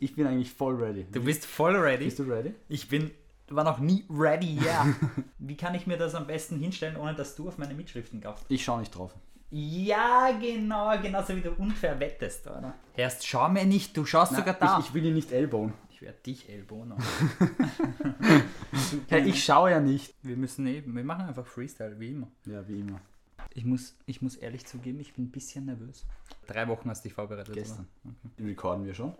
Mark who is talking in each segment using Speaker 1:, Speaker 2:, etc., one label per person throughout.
Speaker 1: Ich bin eigentlich voll ready.
Speaker 2: Du bist voll ready.
Speaker 1: Bist du ready?
Speaker 2: Ich bin, war noch nie ready, ja. Wie kann ich mir das am besten hinstellen, ohne dass du auf meine Mitschriften gaffst?
Speaker 1: Ich schaue nicht drauf.
Speaker 2: Ja, genau, genauso wie du unfair wettest, oder? Erst schau mir nicht, du schaust sogar da.
Speaker 1: Ich, ich will ihn nicht ellbogen.
Speaker 2: Ich werde dich Ellbohner.
Speaker 1: Hey, ich schaue ja nicht.
Speaker 2: wir müssen eben, wir machen einfach Freestyle, wie immer.
Speaker 1: Ja, wie immer.
Speaker 2: Ich muss, ich muss ehrlich zugeben, ich bin ein bisschen nervös. Drei Wochen hast du dich vorbereitet,
Speaker 1: Gestern.
Speaker 2: Okay.
Speaker 1: Recorden wir schon?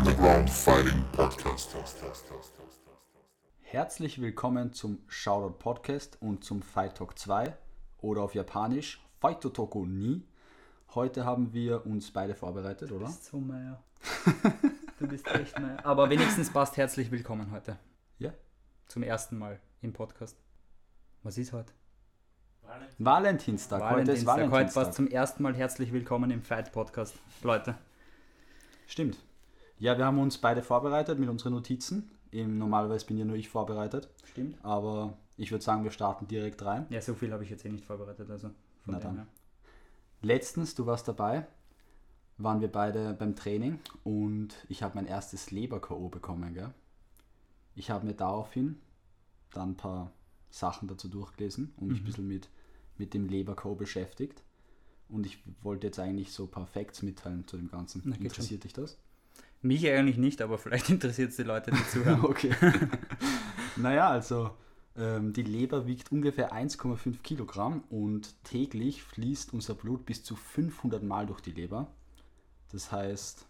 Speaker 3: Underground Fighting Podcast.
Speaker 1: Herzlich willkommen zum Shoutout Podcast und zum Fight Talk 2 oder auf Japanisch Fight Toko ni. Heute haben wir uns beide vorbereitet, oder?
Speaker 2: Du bist so Meier. Du bist echt Meier. Aber wenigstens passt herzlich willkommen heute.
Speaker 1: Ja.
Speaker 2: Zum ersten Mal im Podcast. Was ist heute?
Speaker 1: Valentinstag. Heute ist
Speaker 2: Valentinstag. Heute
Speaker 1: Valentinstag.
Speaker 2: passt zum ersten Mal herzlich willkommen im Fight Podcast. Leute.
Speaker 1: Stimmt. Ja, wir haben uns beide vorbereitet mit unseren Notizen. Im, normalerweise bin ja nur ich vorbereitet.
Speaker 2: Stimmt.
Speaker 1: Aber ich würde sagen, wir starten direkt rein.
Speaker 2: Ja, so viel habe ich jetzt eh nicht vorbereitet, also von
Speaker 1: Na dann.
Speaker 2: her.
Speaker 1: Letztens, du warst dabei, waren wir beide beim Training und ich habe mein erstes Leber-K.O. bekommen. Gell? Ich habe mir daraufhin dann ein paar Sachen dazu durchgelesen und
Speaker 2: Mhm.
Speaker 1: mich ein bisschen mit, mit dem Leber-K.O. beschäftigt. Und ich wollte jetzt eigentlich so ein paar Facts mitteilen zu dem Ganzen.
Speaker 2: Na,
Speaker 1: Interessiert dich das?
Speaker 2: Mich eigentlich nicht, aber vielleicht interessiert es die Leute, die zuhören.
Speaker 1: Okay. naja, also ähm, die Leber wiegt ungefähr 1,5 Kilogramm und täglich fließt unser Blut bis zu 500 Mal durch die Leber. Das heißt,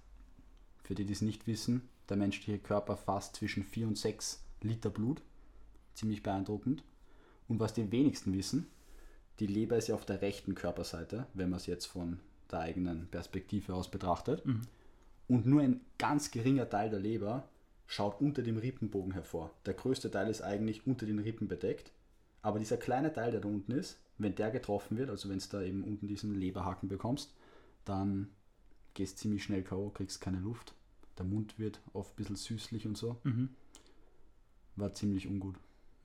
Speaker 1: für die, die es nicht wissen, der menschliche Körper fasst zwischen 4 und 6 Liter Blut. Ziemlich beeindruckend. Und was die wenigsten wissen, die Leber ist ja auf der rechten Körperseite, wenn man es jetzt von der eigenen Perspektive aus betrachtet. Und nur ein ganz geringer Teil der Leber schaut unter dem Rippenbogen hervor. Der größte Teil ist eigentlich unter den Rippen bedeckt. Aber dieser kleine Teil, der da unten ist, wenn der getroffen wird, also wenn es da eben unten diesen Leberhaken bekommst, dann gehst ziemlich schnell K.O., kriegst keine Luft. Der Mund wird oft ein bisschen süßlich und so.
Speaker 2: Mhm.
Speaker 1: War ziemlich ungut.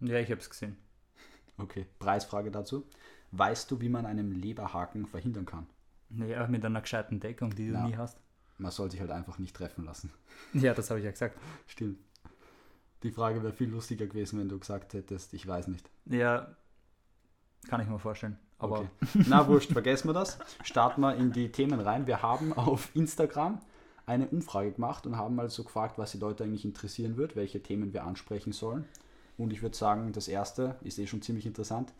Speaker 2: Ja, ich habe es gesehen.
Speaker 1: Okay, Preisfrage dazu. Weißt du, wie man einen Leberhaken verhindern kann?
Speaker 2: Naja, mit einer gescheiten Deckung, die du
Speaker 1: Ja.
Speaker 2: nie hast.
Speaker 1: Man soll sich halt einfach nicht treffen lassen.
Speaker 2: Ja, das habe ich ja gesagt.
Speaker 1: Stimmt. Die Frage wäre viel lustiger gewesen, wenn du gesagt hättest, ich weiß nicht.
Speaker 2: Ja, kann ich mir vorstellen. Aber
Speaker 1: Okay. Na wurscht, vergessen wir das. Starten wir in die Themen rein. Wir haben auf Instagram eine Umfrage gemacht und haben mal so gefragt, was die Leute eigentlich interessieren wird, welche Themen wir ansprechen sollen. Und ich würde sagen, das erste ist eh schon ziemlich interessant.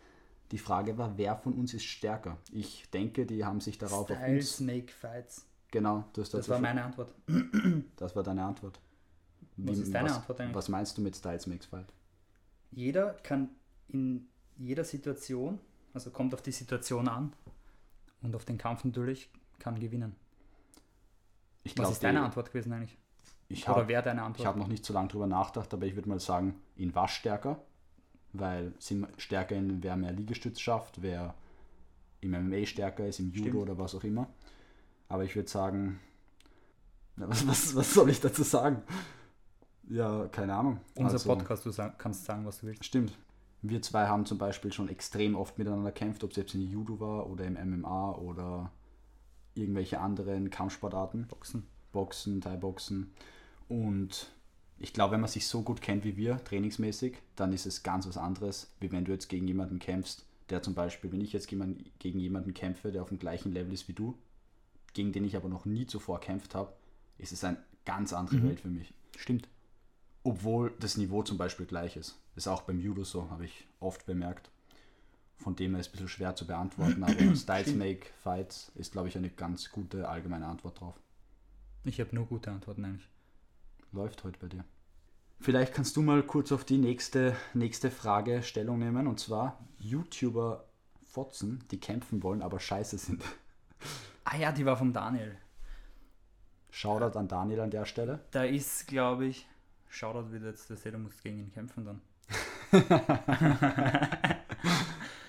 Speaker 1: Die Frage war, wer von uns ist stärker? Ich denke, die haben sich darauf auf
Speaker 2: Style
Speaker 1: uns.
Speaker 2: Snake Fights.
Speaker 1: Genau, du hast
Speaker 2: Das
Speaker 1: dazu
Speaker 2: war meine Antwort.
Speaker 1: das war deine Antwort.
Speaker 2: Was
Speaker 1: Wie-
Speaker 2: ist deine
Speaker 1: was,
Speaker 2: Antwort eigentlich?
Speaker 1: Was meinst du mit Styles Makes Fight?
Speaker 2: Jeder kann in jeder Situation, also kommt auf die Situation an und auf den Kampf natürlich, kann gewinnen.
Speaker 1: Ich
Speaker 2: Was
Speaker 1: glaube,
Speaker 2: ist deine Antwort gewesen eigentlich?
Speaker 1: ich
Speaker 2: Oder
Speaker 1: habe
Speaker 2: wer deine
Speaker 1: Ich
Speaker 2: Antwort?
Speaker 1: habe noch nicht so lange drüber nachgedacht, aber ich würde mal sagen, in was stärker, weil sind stärker in wer mehr Liegestütz schafft, wer im MMA stärker ist, im Judo
Speaker 2: Stimmt.
Speaker 1: oder was auch immer. Aber ich würde sagen, was, was, was soll ich dazu sagen? Ja, keine Ahnung.
Speaker 2: Unser
Speaker 1: Also,
Speaker 2: Podcast, du sag, kannst sagen, was du willst.
Speaker 1: Stimmt. Wir zwei haben zum Beispiel schon extrem oft miteinander gekämpft, ob es jetzt in Judo war oder im MMA oder irgendwelche anderen Kampfsportarten.
Speaker 2: Boxen.
Speaker 1: Boxen, Thai-Boxen. Und ich glaube, wenn man sich so gut kennt wie wir, trainingsmäßig, dann ist es ganz was anderes, wie wenn du jetzt gegen jemanden kämpfst, der zum Beispiel, wenn ich jetzt gegen jemanden kämpfe, der auf dem gleichen Level ist wie du, gegen den ich aber noch nie zuvor kämpft habe, ist es eine ganz andere Welt für mich.
Speaker 2: Stimmt.
Speaker 1: Obwohl das Niveau zum Beispiel gleich ist. Ist auch beim Judo so, habe ich oft bemerkt. Von dem her ist es ein bisschen schwer zu beantworten, aber Styles Make Fights ist, glaube ich, eine ganz gute allgemeine Antwort drauf.
Speaker 2: Ich habe nur gute Antworten eigentlich.
Speaker 1: läuft heute bei dir. Vielleicht kannst du mal kurz auf die nächste, nächste Frage Stellung nehmen und zwar YouTuber Fotzen, die kämpfen wollen, aber scheiße sind.
Speaker 2: Ah ja, die war vom Daniel.
Speaker 1: Shoutout an Daniel an der Stelle.
Speaker 2: Da ist, glaube ich, Shoutout wieder jetzt, der du musst gegen ihn kämpfen dann.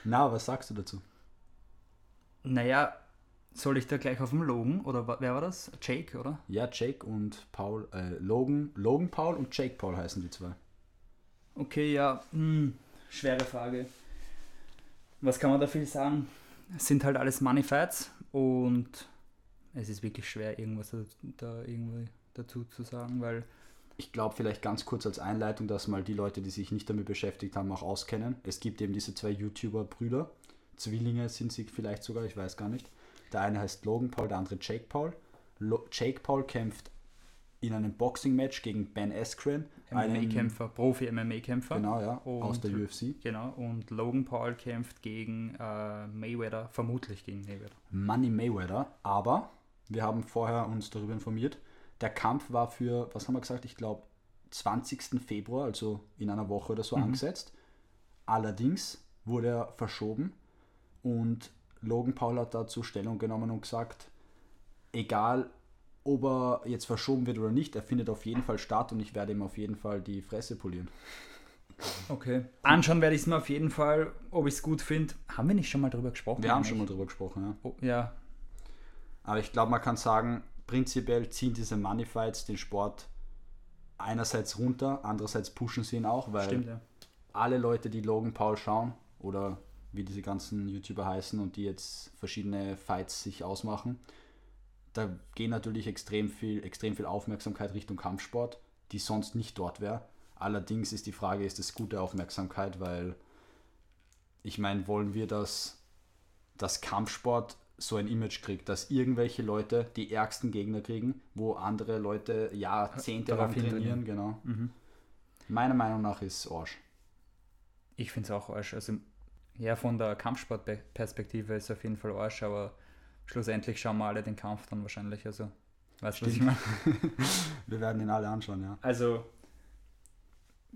Speaker 1: Na, was sagst du dazu?
Speaker 2: Naja, soll ich da gleich auf dem Logen? Oder wer war das? Jake, oder?
Speaker 1: Ja, Jake und Paul, äh, Logan, Logan Paul und Jake Paul heißen die zwei.
Speaker 2: Okay, ja, hm, schwere Frage. was kann man da viel sagen? Es sind halt alles Money Fights und es ist wirklich schwer, irgendwas da, da irgendwie dazu zu sagen, weil
Speaker 1: Ich glaube, vielleicht ganz kurz als Einleitung, dass mal die Leute, die sich nicht damit beschäftigt haben, auch auskennen. Es gibt eben diese zwei YouTuber-Brüder. Zwillinge sind sie vielleicht sogar, ich weiß gar nicht. Der eine heißt Logan Paul, der andere Jake Paul. Lo Jake Paul kämpft in einem Boxing-Match gegen Ben Askren.
Speaker 2: MMA-Kämpfer, Profi-MMA-Kämpfer.
Speaker 1: Genau, ja,
Speaker 2: Und-
Speaker 1: aus der UFC.
Speaker 2: Genau, und Logan Paul kämpft gegen äh, Mayweather, vermutlich gegen Mayweather.
Speaker 1: Money Mayweather, aber wir haben vorher uns darüber informiert. Der Kampf war für, was haben wir gesagt, ich glaube 20. Februar, also in einer Woche oder so angesetzt. Allerdings wurde er verschoben und Logan Paul hat dazu Stellung genommen und gesagt, egal ob er jetzt verschoben wird oder nicht, er findet auf jeden Fall statt und ich werde ihm auf jeden Fall die Fresse polieren.
Speaker 2: Okay. Anschauen werde ich es mir auf jeden Fall, ob ich es gut finde. Haben wir nicht schon mal drüber gesprochen?
Speaker 1: Wir haben schon mal drüber gesprochen, ja.
Speaker 2: Oh, ja,
Speaker 1: Aber ich glaube, man kann sagen, prinzipiell ziehen diese Money Fights den Sport einerseits runter, andererseits pushen sie ihn auch, weil
Speaker 2: stimmt, ja.
Speaker 1: alle Leute, die Logan Paul schauen oder wie diese ganzen YouTuber heißen und die jetzt verschiedene Fights sich ausmachen, da gehen natürlich extrem viel, extrem viel Aufmerksamkeit Richtung Kampfsport, die sonst nicht dort wäre. Allerdings ist die Frage, ist es gute Aufmerksamkeit, weil ich meine, wollen wir, dass das Kampfsport so ein Image kriegt, dass irgendwelche Leute die ärgsten Gegner kriegen, wo andere Leute Jahrzehnte
Speaker 2: Daraufhin
Speaker 1: trainieren, genau. Meiner Meinung nach ist Arsch.
Speaker 2: Ich finde es auch Arsch. Also, ja, von der Kampfsportperspektive ist es auf jeden Fall Arsch, aber schlussendlich schauen wir alle den Kampf dann wahrscheinlich. Also, weißt du, was ich meine?
Speaker 1: Wir werden ihn alle anschauen, ja.
Speaker 2: Also,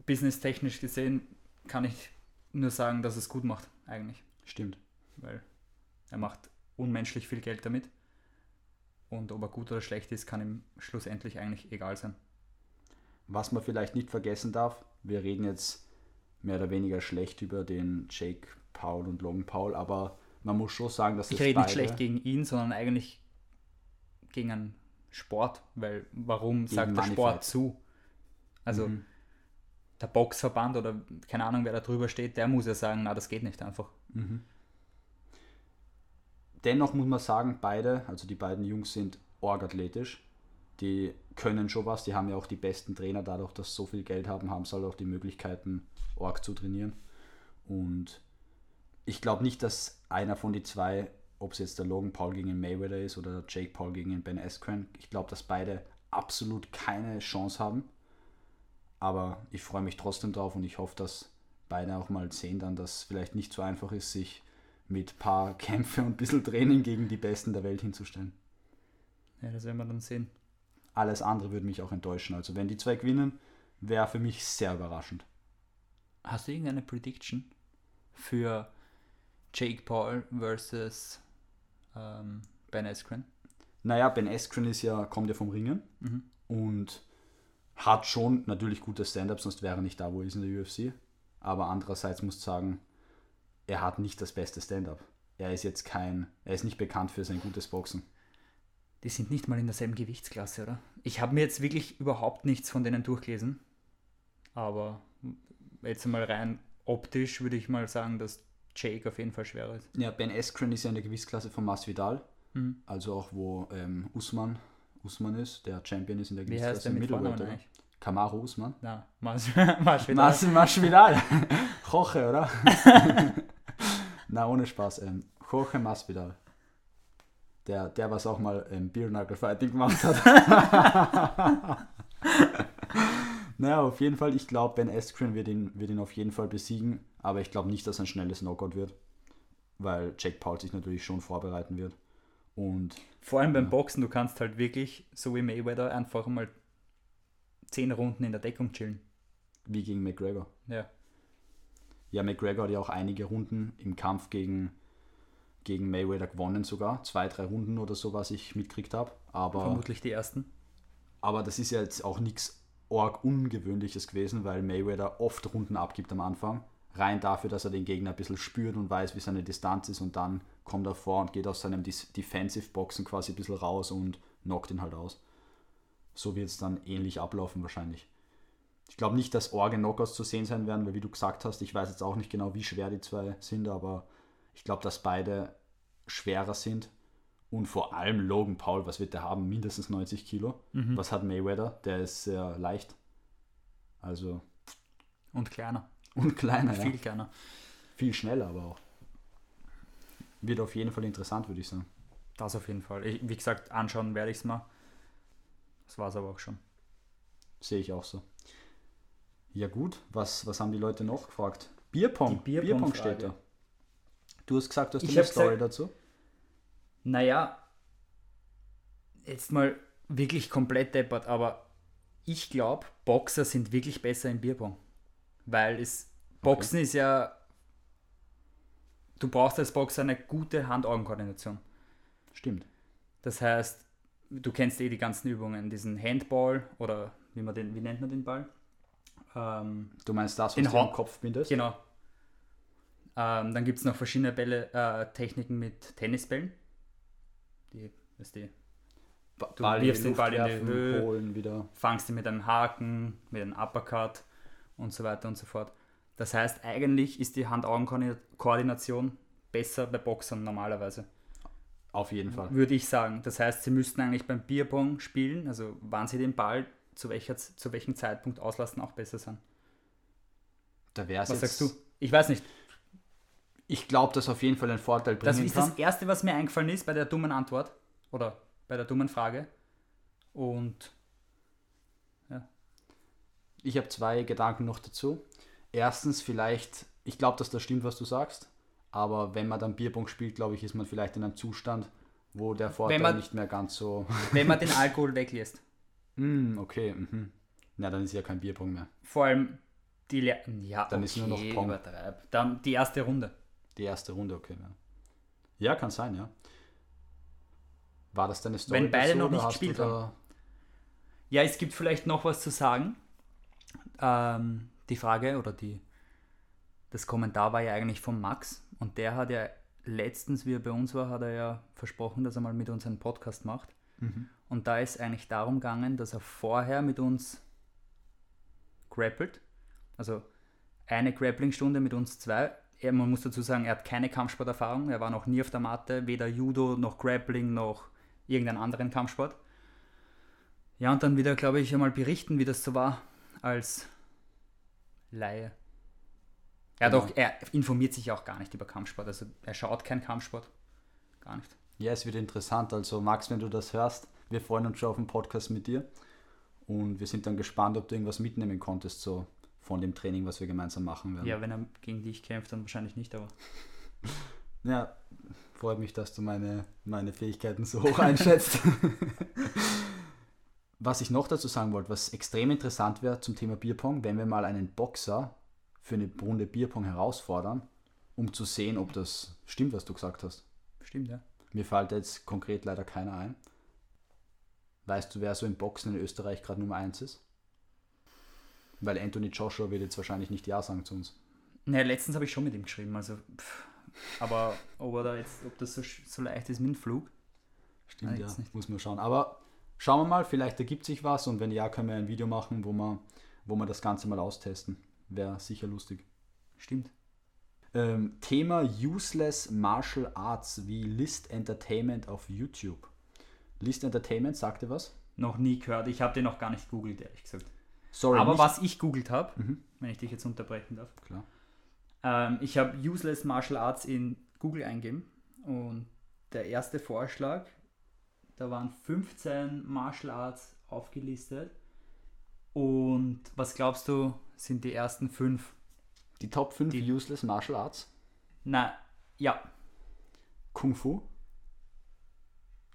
Speaker 2: businesstechnisch gesehen kann ich nur sagen, dass es gut macht, eigentlich.
Speaker 1: Stimmt.
Speaker 2: Weil er macht unmenschlich viel Geld damit. Und ob er gut oder schlecht ist, kann ihm schlussendlich eigentlich egal sein.
Speaker 1: Was man vielleicht nicht vergessen darf, wir reden jetzt mehr oder weniger schlecht über den Jake Paul und Logan Paul, aber man muss schon sagen, dass
Speaker 2: Ich rede nicht
Speaker 1: beide-
Speaker 2: schlecht gegen ihn, sondern eigentlich gegen einen Sport, weil warum sagt der Sport zu? Also
Speaker 1: Mhm.
Speaker 2: der Boxverband oder keine Ahnung, wer da drüber steht, der muss ja sagen, na, das geht nicht einfach.
Speaker 1: Dennoch muss man sagen, beide, also die beiden Jungs sind orgathletisch. Die können schon was, die haben ja auch die besten Trainer, dadurch, dass sie so viel Geld haben, haben sie halt auch die Möglichkeiten, Org zu trainieren. Und ich glaube nicht, dass einer von die zwei, ob es jetzt der Logan Paul gegen den Mayweather ist oder der Jake Paul gegen den Ben Askren, ich glaube, dass beide absolut keine Chance haben. Aber ich freue mich trotzdem drauf und ich hoffe, dass beide auch mal sehen dann, dass es vielleicht nicht so einfach ist, sich mit paar Kämpfe und ein bisschen Training gegen die Besten der Welt hinzustellen.
Speaker 2: Ja, das werden wir dann sehen.
Speaker 1: Alles andere würde mich auch enttäuschen. Also wenn die zwei gewinnen, wäre für mich sehr überraschend.
Speaker 2: Hast du irgendeine Prediction für Jake Paul versus ähm, Ben Askren?
Speaker 1: Naja, Ben Askren ist ja, kommt ja vom Ringen
Speaker 2: Mhm.
Speaker 1: und hat schon natürlich gutes Stand-up, sonst wäre er nicht da, wo er ist in der UFC. Aber andererseits muss ich sagen, er hat nicht das beste Stand-up. Er ist jetzt kein, er ist nicht bekannt für sein gutes Boxen.
Speaker 2: Die sind nicht mal in derselben Gewichtsklasse, oder? Ich habe mir jetzt wirklich überhaupt nichts von denen durchgelesen. Aber jetzt mal rein optisch würde ich mal sagen, dass Jake auf jeden Fall schwerer ist.
Speaker 1: Ja, Ben Askren ist ja in der Gewichtsklasse von Masvidal,
Speaker 2: Mhm.
Speaker 1: also auch wo ähm, Usman, Usman ist, der Champion ist in der
Speaker 2: Wie
Speaker 1: Gewichtsklasse.
Speaker 2: heißt der mit
Speaker 1: Middleweight,
Speaker 2: eigentlich?
Speaker 1: Kamaru Usman.
Speaker 2: Na, Mas Masvidal.
Speaker 1: Mas Masvidal. Jorge, oder? Na, ohne Spaß. Ähm, Jorge Masvidal. Der, der was auch mal ähm, Beer Knuckle Fighting gemacht hat. naja, auf jeden Fall, ich glaube, Ben Askren wird ihn, wird ihn auf jeden Fall besiegen, aber ich glaube nicht, dass er ein schnelles Knockout wird, weil Jake Paul sich natürlich schon vorbereiten wird. Und
Speaker 2: Vor allem beim Boxen, du kannst halt wirklich, so wie Mayweather, einfach mal zehn Runden in der Deckung chillen.
Speaker 1: wie gegen McGregor.
Speaker 2: Ja.
Speaker 1: Ja, McGregor hat ja auch einige Runden im Kampf gegen, gegen Mayweather gewonnen sogar. Zwei, drei Runden oder so, was ich mitgekriegt habe. Aber,
Speaker 2: Vermutlich die ersten.
Speaker 1: aber das ist ja jetzt auch nichts arg Ungewöhnliches gewesen, weil Mayweather oft Runden abgibt am Anfang. Rein dafür, dass er den Gegner ein bisschen spürt und weiß, wie seine Distanz ist und dann kommt er vor und geht aus seinem Dis- Defensive-Boxen quasi ein bisschen raus und knockt ihn halt aus. So wird es dann ähnlich ablaufen wahrscheinlich. Ich glaube nicht, dass Orge Knockouts zu sehen sein werden, weil wie du gesagt hast, ich weiß jetzt auch nicht genau, wie schwer die zwei sind, aber Ich glaube, dass beide schwerer sind. Und vor allem Logan Paul, was wird der haben? Mindestens 90 Kilo.
Speaker 2: Mhm.
Speaker 1: Was hat Mayweather? Der ist sehr leicht. Also,
Speaker 2: Und kleiner.
Speaker 1: Und kleiner, ja.
Speaker 2: Viel kleiner.
Speaker 1: Viel schneller aber auch. Wird auf jeden Fall interessant, würde ich sagen.
Speaker 2: Das auf jeden Fall. Ich, wie gesagt, anschauen werde ich es mal. Das war es aber auch schon.
Speaker 1: Sehe ich auch so. Ja gut, was, was haben die Leute noch gefragt? Bierpong.
Speaker 2: Die Bierpong-Frage.
Speaker 1: steht da. Du hast gesagt, du hast
Speaker 2: Ich
Speaker 1: eine Story
Speaker 2: gesagt-
Speaker 1: dazu.
Speaker 2: Naja, jetzt mal wirklich komplett deppert, aber ich glaube, Boxer sind wirklich besser im Bierpong. Weil es, Boxen ist ja, du brauchst als Boxer eine gute Hand-Augen-Koordination.
Speaker 1: Stimmt.
Speaker 2: Das heißt, du kennst eh die ganzen Übungen, diesen Handball oder wie, man den, wie nennt man den Ball? Ähm,
Speaker 1: Du meinst das, was du
Speaker 2: Ho-
Speaker 1: Kopf bindest?
Speaker 2: Genau. Ähm, dann gibt es noch verschiedene Bälle, äh, Techniken mit Tennisbällen. Die, du,
Speaker 1: Ba-
Speaker 2: Du
Speaker 1: Ball
Speaker 2: wirfst
Speaker 1: die
Speaker 2: den Ball in die Höhe.
Speaker 1: holen wieder.
Speaker 2: fangst ihn mit einem Haken, mit einem Uppercut und so weiter und so fort. Das heißt, eigentlich ist die Hand-Augen-Koordination besser bei Boxern normalerweise,
Speaker 1: Auf jeden Fall.
Speaker 2: würde ich sagen. Das heißt, sie müssten eigentlich beim Bierpong spielen, also wann sie den Ball zu, welcher, zu welchem Zeitpunkt auslassen, auch besser sein.
Speaker 1: Da wäre
Speaker 2: Was sagst du? Ich weiß nicht.
Speaker 1: Ich glaube, dass auf jeden Fall einen Vorteil bringen
Speaker 2: Das ist
Speaker 1: kann.
Speaker 2: das Erste, was mir eingefallen ist bei der dummen Antwort oder bei der dummen Frage. Und
Speaker 1: Ich habe zwei Gedanken noch dazu. Erstens, vielleicht, ich glaube, dass das stimmt, was du sagst, aber wenn man dann Bierpong spielt, glaube ich, ist man vielleicht in einem Zustand, wo der Vorteil
Speaker 2: man-
Speaker 1: nicht mehr ganz so.
Speaker 2: wenn man den Alkohol weglässt,
Speaker 1: Hm, okay, mhm. Na, dann ist ja kein Bierpong mehr.
Speaker 2: vor allem die Le ja,
Speaker 1: Dann ist nur noch Pong.
Speaker 2: übertreib. Dann die erste Runde.
Speaker 1: Die erste Runde, okay. Ja, ja kann sein, ja. War das deine Story?
Speaker 2: Wenn beide
Speaker 1: dazu,
Speaker 2: noch nicht gespielt
Speaker 1: da-
Speaker 2: Ja, es gibt vielleicht noch was zu sagen. Ähm, die Frage oder die, das Kommentar war ja eigentlich von Max und der hat ja letztens, wie er bei uns war, hat er ja versprochen, dass er mal mit uns einen Podcast macht.
Speaker 1: Mhm.
Speaker 2: Und da ist eigentlich darum gegangen, dass er vorher mit uns grappelt. Also eine Grappling-Stunde mit uns zwei. Er, man muss dazu sagen, er hat keine Kampfsporterfahrung. Er war noch nie auf der Matte, weder Judo noch Grappling noch irgendeinen anderen Kampfsport. Ja, und dann wieder, glaube ich, einmal berichten, wie das so war als Laie. Er,
Speaker 1: Genau.
Speaker 2: auch, er informiert sich auch gar nicht über Kampfsport. Also er schaut keinen Kampfsport. Gar nicht.
Speaker 1: Ja, es wird interessant. Also, Max, wenn du das hörst, wir freuen uns schon auf den Podcast mit dir. Und wir sind dann gespannt, ob du irgendwas mitnehmen konntest, so von dem Training, was wir gemeinsam machen werden.
Speaker 2: Ja, wenn er gegen dich kämpft, dann wahrscheinlich nicht, aber.
Speaker 1: Ja, freut mich, dass du meine, meine Fähigkeiten so hoch einschätzt. was ich noch dazu sagen wollte, was extrem interessant wäre zum Thema Bierpong, wenn wir mal einen Boxer für eine Runde Bierpong herausfordern, um zu sehen, ob das stimmt, was du gesagt hast.
Speaker 2: Stimmt, ja.
Speaker 1: Mir fällt jetzt konkret leider keiner ein. Weißt du, wer so im Boxen in Österreich gerade Nummer 1 ist? Weil Anthony Joshua wird jetzt wahrscheinlich nicht Ja sagen zu uns.
Speaker 2: Naja, letztens habe ich schon mit ihm geschrieben, also. Pff, aber ob, er da jetzt, ob das so, so leicht ist mit dem Flug.
Speaker 1: Stimmt, ja,
Speaker 2: jetzt nicht.
Speaker 1: muss man schauen. Aber schauen wir mal, vielleicht ergibt sich was und wenn ja, können wir ein Video machen, wo wir, wo wir das Ganze mal austesten. Wäre sicher lustig.
Speaker 2: Stimmt.
Speaker 1: Ähm, Thema Useless Martial Arts wie List Entertainment auf YouTube. List Entertainment, sagte was?
Speaker 2: Noch nie gehört. Ich habe den noch gar nicht googelt, ehrlich gesagt.
Speaker 1: Sorry,
Speaker 2: aber
Speaker 1: nicht-
Speaker 2: was ich googelt habe,
Speaker 1: Mhm.
Speaker 2: wenn ich dich jetzt unterbrechen darf,
Speaker 1: Klar.
Speaker 2: ähm, ich habe Useless Martial Arts in Google eingeben und der erste Vorschlag, da waren 15 Martial Arts aufgelistet und was glaubst du, sind die ersten fünf?
Speaker 1: Die Top 5
Speaker 2: Die-
Speaker 1: Useless Martial Arts.
Speaker 2: Na, ja,
Speaker 1: Kung Fu,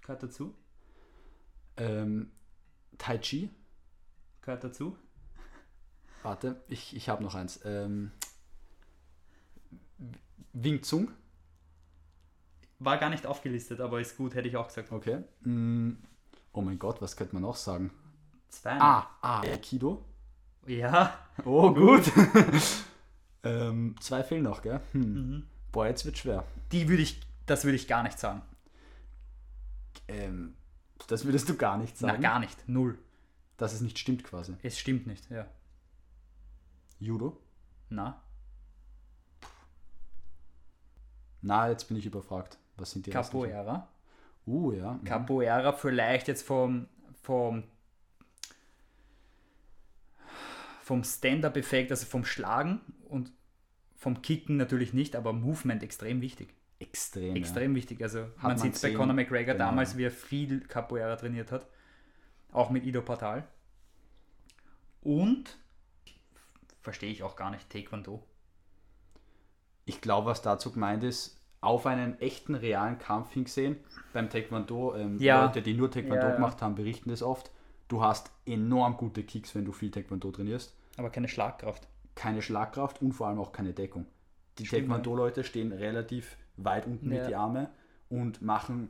Speaker 2: gehört dazu,
Speaker 1: ähm, Tai Chi.
Speaker 2: gehört dazu.
Speaker 1: Warte, ich, ich habe noch eins. Ähm, Wing Zung.
Speaker 2: War gar nicht aufgelistet, aber ist gut, hätte ich auch gesagt.
Speaker 1: Okay. Mm, oh mein Gott, was könnte man noch sagen?
Speaker 2: Zwei.
Speaker 1: Ah, ah, Aikido.
Speaker 2: Ja.
Speaker 1: Oh, gut. ähm, zwei fehlen noch, gell? Hm.
Speaker 2: Mhm.
Speaker 1: Boah, jetzt wird schwer.
Speaker 2: Die würde ich, das würde ich gar nicht sagen.
Speaker 1: Ähm, das würdest du gar nicht sagen.
Speaker 2: Na, gar nicht. Null.
Speaker 1: Dass es nicht stimmt quasi.
Speaker 2: Es stimmt nicht, ja.
Speaker 1: Judo?
Speaker 2: Na?
Speaker 1: Na, jetzt bin ich überfragt. Was sind die?
Speaker 2: Capoeira.
Speaker 1: Uh, ja. mhm.
Speaker 2: Capoeira vielleicht jetzt vom, vom, vom Stand-Up-Effekt, also vom Schlagen und vom Kicken natürlich nicht, aber Movement extrem wichtig.
Speaker 1: Extrem.
Speaker 2: Extrem wichtig. Also man,
Speaker 1: man
Speaker 2: sieht es bei. Conor McGregor
Speaker 1: Genau.
Speaker 2: damals, wie er viel Capoeira trainiert hat. Auch mit Ido Portal. Und verstehe ich auch gar nicht, Taekwondo.
Speaker 1: Ja. Ich glaube, was dazu gemeint ist, auf einen echten, realen Kampf hingesehen. Beim Taekwondo, ähm,
Speaker 2: Ja.
Speaker 1: Leute, die nur Taekwondo
Speaker 2: Ja, ja.
Speaker 1: gemacht haben, berichten das oft. Du hast enorm gute Kicks, wenn du viel Taekwondo trainierst.
Speaker 2: Aber keine Schlagkraft.
Speaker 1: Keine Schlagkraft und vor allem auch keine Deckung. Die Taekwondo-Leute stehen relativ weit unten mit die Arme und machen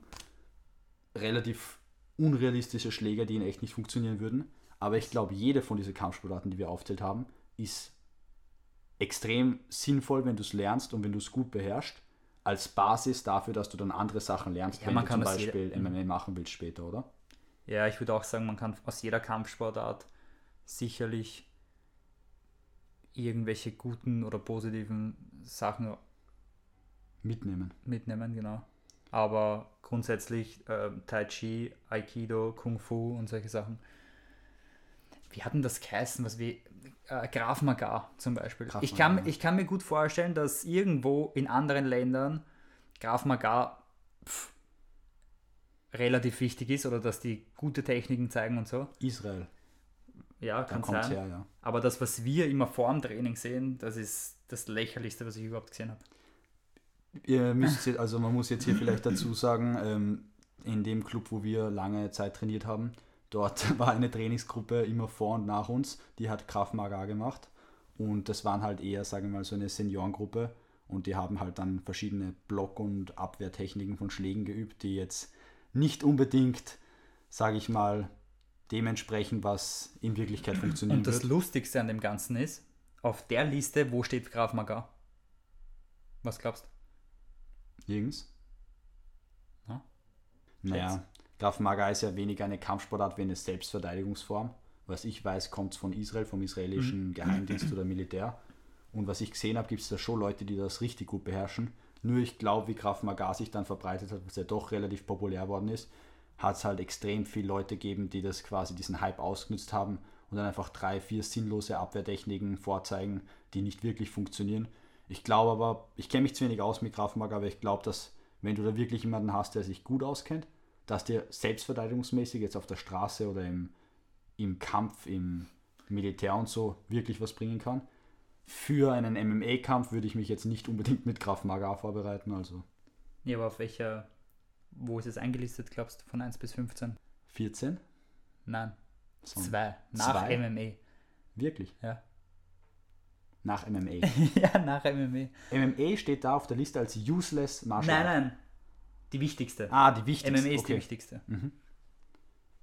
Speaker 1: relativ unrealistische Schläge, die in echt nicht funktionieren würden. Aber ich glaube, jede von diesen Kampfsportarten, die wir aufzählt haben, ist extrem sinnvoll, wenn du es lernst und wenn du es gut beherrschst, als Basis dafür, dass du dann andere Sachen lernst,
Speaker 2: Ja,
Speaker 1: wenn
Speaker 2: man
Speaker 1: du zum Beispiel MMA machen willst später, oder?
Speaker 2: Ja, ich würde auch sagen, man kann aus jeder Kampfsportart sicherlich irgendwelche guten oder positiven Sachen
Speaker 1: Mitnehmen.
Speaker 2: mitnehmen, genau. Aber grundsätzlich ähm, Tai Chi, Aikido, Kung Fu und solche Sachen. Wie hatten das geheißen, was wir. Äh, Graf Maga zum Beispiel.
Speaker 1: Krav
Speaker 2: ich, kann,
Speaker 1: Maga.
Speaker 2: ich kann mir gut vorstellen, dass irgendwo in anderen Ländern Graf Maga pff, relativ wichtig ist oder dass die gute Techniken zeigen und so.
Speaker 1: Israel,
Speaker 2: Ja,
Speaker 1: da
Speaker 2: kann
Speaker 1: kommt
Speaker 2: sein.
Speaker 1: her, ja.
Speaker 2: Aber das, was wir immer vor dem Training sehen, das ist das lächerlichste, was ich überhaupt gesehen habe.
Speaker 1: Ihr müsst jetzt, also man muss jetzt hier vielleicht dazu sagen, ähm, in dem Club, wo wir lange Zeit trainiert haben, dort war eine Trainingsgruppe immer vor und nach uns, die hat Krav Maga gemacht und das waren halt eher, sagen wir mal, so eine Seniorengruppe und die haben halt dann verschiedene Block- und Abwehrtechniken von Schlägen geübt, die jetzt nicht unbedingt, sage ich mal, dementsprechend, was in Wirklichkeit funktionieren
Speaker 2: Und das
Speaker 1: wird.
Speaker 2: Lustigste an dem Ganzen ist, auf der Liste, wo steht Graf Maga? Was glaubst du?
Speaker 1: Nirgends.
Speaker 2: Ja.
Speaker 1: Naja, Krav Maga ist ja weniger eine Kampfsportart wie eine Selbstverteidigungsform. Was ich weiß, kommt es von Israel, vom israelischen Geheimdienst oder Militär. Und was ich gesehen habe, gibt es da schon Leute, die das richtig gut beherrschen. Nur ich glaube, wie Krav Maga sich dann verbreitet hat, was ja doch relativ populär worden ist, hat es halt extrem viele Leute gegeben, die das quasi diesen Hype ausgenutzt haben und dann einfach drei, vier sinnlose Abwehrtechniken vorzeigen, die nicht wirklich funktionieren. Ich glaube aber, ich kenne mich zu wenig aus mit Krav Maga, aber ich glaube, dass wenn du da wirklich jemanden hast, der sich gut auskennt, dass dir selbstverteidigungsmäßig jetzt auf der Straße oder im, im Kampf, im Militär und so wirklich was bringen kann. Für einen MMA-Kampf würde ich mich jetzt nicht unbedingt mit Krav Maga vorbereiten, also
Speaker 2: Ja, aber auf welcher, wo ist es eingelistet, glaubst du, von 1 bis 15?
Speaker 1: 14?
Speaker 2: Nein,
Speaker 1: So,
Speaker 2: 2. Nach
Speaker 1: Zwei?
Speaker 2: MMA.
Speaker 1: Wirklich?
Speaker 2: Ja.
Speaker 1: Nach MMA.
Speaker 2: ja, nach MMA.
Speaker 1: MMA steht da auf der Liste als useless Martial
Speaker 2: Nein, nein. Die wichtigste.
Speaker 1: Ah, die wichtigste.
Speaker 2: MMA ist
Speaker 1: okay.
Speaker 2: die wichtigste.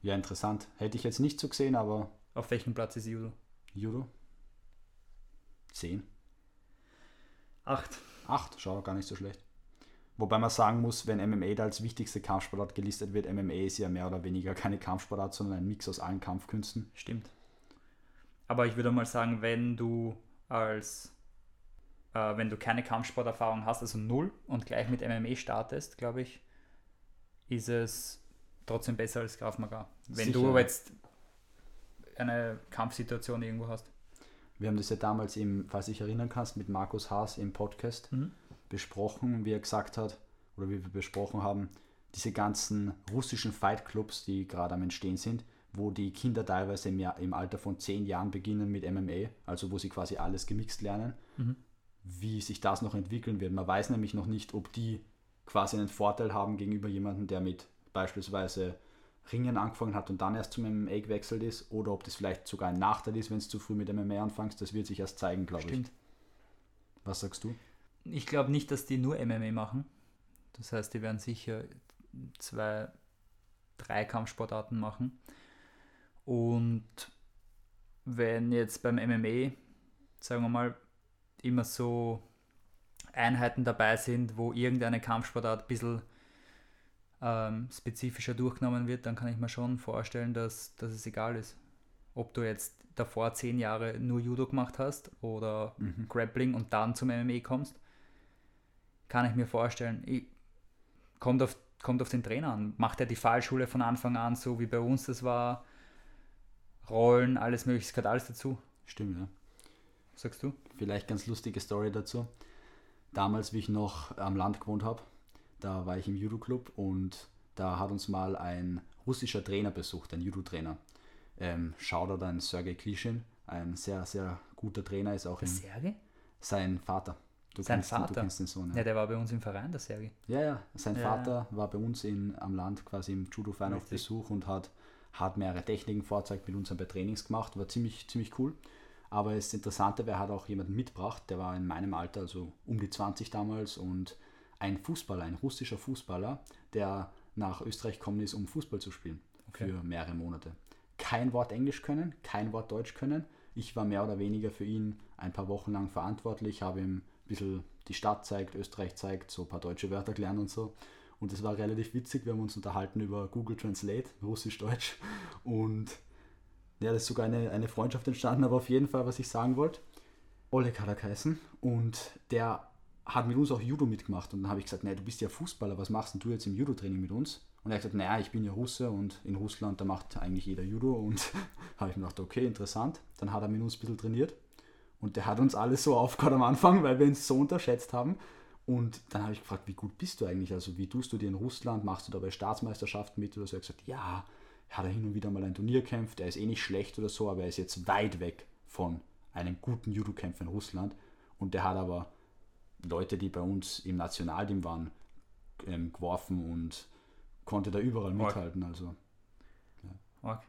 Speaker 1: Ja, interessant. Hätte ich jetzt nicht so gesehen, aber
Speaker 2: Auf welchem Platz ist Judo?
Speaker 1: Judo? 10.
Speaker 2: 8.
Speaker 1: 8, schau, gar nicht so schlecht. Wobei man sagen muss, wenn MMA da als wichtigste Kampfsportart gelistet wird, MMA ist ja mehr oder weniger keine Kampfsportart, sondern ein Mix aus allen Kampfkünsten.
Speaker 2: Stimmt. Aber ich würde mal sagen, wenn du als äh, wenn du keine Kampfsporterfahrung hast, also null und gleich mit MMA startest, glaube ich, ist es trotzdem besser als Krav Maga. Wenn
Speaker 1: Sicher.
Speaker 2: du jetzt eine Kampfsituation irgendwo hast.
Speaker 1: Wir haben das ja damals, im, falls du dich erinnern kannst, mit Markus Haas im Podcast
Speaker 2: Mhm.
Speaker 1: besprochen, wie er gesagt hat, oder wie wir besprochen haben, diese ganzen russischen Fightclubs, die gerade am Entstehen sind, wo die Kinder teilweise im, Jahr, im Alter von 10 Jahren beginnen mit MMA, also wo sie quasi alles gemixt lernen,
Speaker 2: Mhm.
Speaker 1: Wie sich das noch entwickeln wird. Man weiß nämlich noch nicht, ob die quasi einen Vorteil haben gegenüber jemandem, der mit beispielsweise Ringen angefangen hat und dann erst zum MMA gewechselt ist, oder ob das vielleicht sogar ein Nachteil ist, wenn es zu früh mit MMA anfängst. Das wird sich erst zeigen, glaube ich.
Speaker 2: Stimmt.
Speaker 1: Was sagst du?
Speaker 2: Ich glaube nicht, dass die nur MMA machen. Das heißt, die werden sicher zwei, drei Kampfsportarten machen. Und wenn jetzt beim MMA, sagen wir mal, immer so Einheiten dabei sind, wo irgendeine Kampfsportart ein bisschen ähm, spezifischer durchgenommen wird, dann kann ich mir schon vorstellen, dass, dass es egal ist. Ob du jetzt davor zehn Jahre nur Judo gemacht hast oder
Speaker 1: Mhm.
Speaker 2: Grappling und dann zum MMA kommst, kann ich mir vorstellen. Ich, kommt, auf, kommt auf den Trainer an. Macht er die Fallschule von Anfang an, so wie bei uns das war? Rollen, alles mögliche, gehört alles dazu.
Speaker 1: Stimmt, ja.
Speaker 2: Sagst du?
Speaker 1: Vielleicht ganz lustige Story dazu. Damals, wie ich noch am Land gewohnt habe, da war ich im Judo-Club und da hat uns mal ein russischer Trainer besucht, ein Judo-Trainer. Ähm, Shoutout an Sergei Klischin, ein sehr, sehr guter Trainer, ist auch
Speaker 2: Der
Speaker 1: in,
Speaker 2: Sergei?
Speaker 1: sein Vater. Du
Speaker 2: Sein
Speaker 1: kennst, ihn,
Speaker 2: Vater?
Speaker 1: Du kennst den Sohn,
Speaker 2: Ja, der war bei uns im Verein, der Sergei.
Speaker 1: Ja, ja, sein
Speaker 2: Ja.
Speaker 1: Vater war bei uns in, am Land quasi im Judo-Verein auf. Besuch und hat, hat mehrere Techniken vorzeigt, mit uns ein paar Trainings gemacht, war ziemlich, ziemlich cool. Aber das Interessante war, er hat auch jemanden mitgebracht, der war in meinem Alter, also um die 20 damals und ein Fußballer, ein russischer Fußballer, der nach Österreich gekommen ist, um Fußball zu spielen
Speaker 2: Okay.
Speaker 1: für mehrere Monate. Kein Wort Englisch können, kein Wort Deutsch können. Ich war mehr oder weniger für ihn ein paar Wochen lang verantwortlich, habe ihm ein bisschen die Stadt zeigt, Österreich zeigt, so ein paar deutsche Wörter gelernt und so. Und das war relativ witzig. Wir haben uns unterhalten über Google Translate, Russisch-Deutsch. Und ja, da ist sogar eine, eine Freundschaft entstanden, aber auf jeden Fall, was ich sagen wollte, Oleg hat er geheißen und der hat mit uns auch Judo mitgemacht. Und dann habe ich gesagt, nee, du bist ja Fußballer, was machst denn du jetzt im Judo-Training mit uns? Und er hat gesagt, naja, ich bin ja Russe und in Russland, da macht eigentlich jeder Judo. Und habe ich mir gedacht, okay, interessant. Dann hat er mit uns ein bisschen trainiert. Und der hat uns alles so aufgehört am Anfang, weil wir ihn so unterschätzt haben. Und dann habe ich gefragt, wie gut bist du eigentlich? Also wie tust du dir in Russland? Machst du da bei Staatsmeisterschaften mit oder so? Er hat gesagt, ja, er hat hin und wieder mal ein Turnier gekämpft. Er ist eh nicht schlecht oder so, aber er ist jetzt weit weg von einem guten Judo-Kämpfer in Russland. Und der hat aber Leute, die bei uns im Nationalteam waren, ähm, geworfen und konnte da überall
Speaker 2: Arg.
Speaker 1: mithalten. Also
Speaker 2: Arg.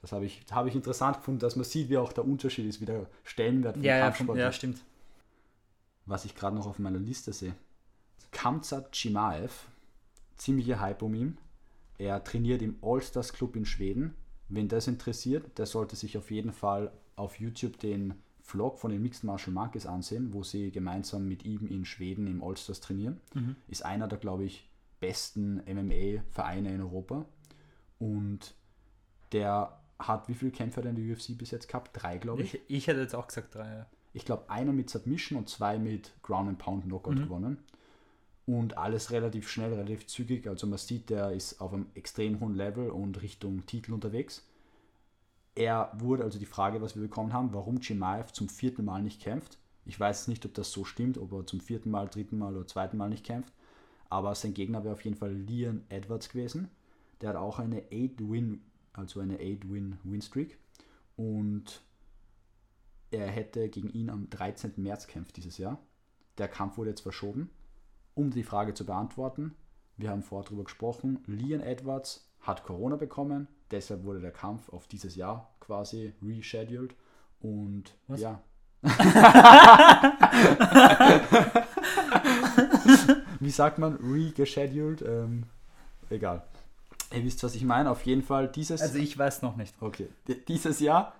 Speaker 1: das habe ich, habe ich interessant gefunden, dass man sieht, wie auch der Unterschied ist, wie der Stellenwert von
Speaker 2: Ja, ja,
Speaker 1: Kampfsport
Speaker 2: ja,
Speaker 1: ist.
Speaker 2: stimmt.
Speaker 1: was ich gerade noch auf meiner Liste sehe. Kamzat Chimaev, ziemlicher Hype um ihn. Er trainiert im All-Stars Club in Schweden. Wen das interessiert, der sollte sich auf jeden Fall auf YouTube den Vlog von den Mixed Martial Monkeys ansehen, wo sie gemeinsam mit ihm in Schweden im All-Stars trainieren. Ist einer der, glaube ich, besten MMA-Vereine in Europa. Und der hat, wie viele Kämpfer hat er in der UFC bis jetzt gehabt? Drei, glaube ich.
Speaker 2: Ich, ich hätte jetzt auch gesagt drei. Ja.
Speaker 1: Ich glaube, einer mit Submission und zwei mit Ground and Pound Knockout gewonnen. Und alles relativ schnell, relativ zügig. Also man sieht, der ist auf einem extrem hohen Level und Richtung Titel unterwegs. Er wurde, also die Frage, was wir bekommen haben, warum Chimaev zum vierten Mal nicht kämpft. Ich weiß nicht, ob das so stimmt, ob er zum vierten Mal, dritten Mal oder zweiten Mal nicht kämpft. Aber sein Gegner wäre auf jeden Fall Leon Edwards gewesen. Der hat auch eine 8-Win, also eine 8-Win-Win-Streak. Und er hätte gegen ihn am 13. März kämpft dieses Jahr. Der Kampf wurde jetzt verschoben. Um die Frage zu beantworten, wir haben vorher darüber gesprochen, Leon Edwards hat Corona bekommen, deshalb wurde der Kampf auf dieses Jahr quasi rescheduled. Und
Speaker 2: Was?
Speaker 1: ja. Wie sagt man? Regescheduled? Ähm, egal. Ihr wisst, was ich meine. Auf jeden Fall dieses.
Speaker 2: Also ich weiß noch nicht.
Speaker 1: Okay. Dieses Jahr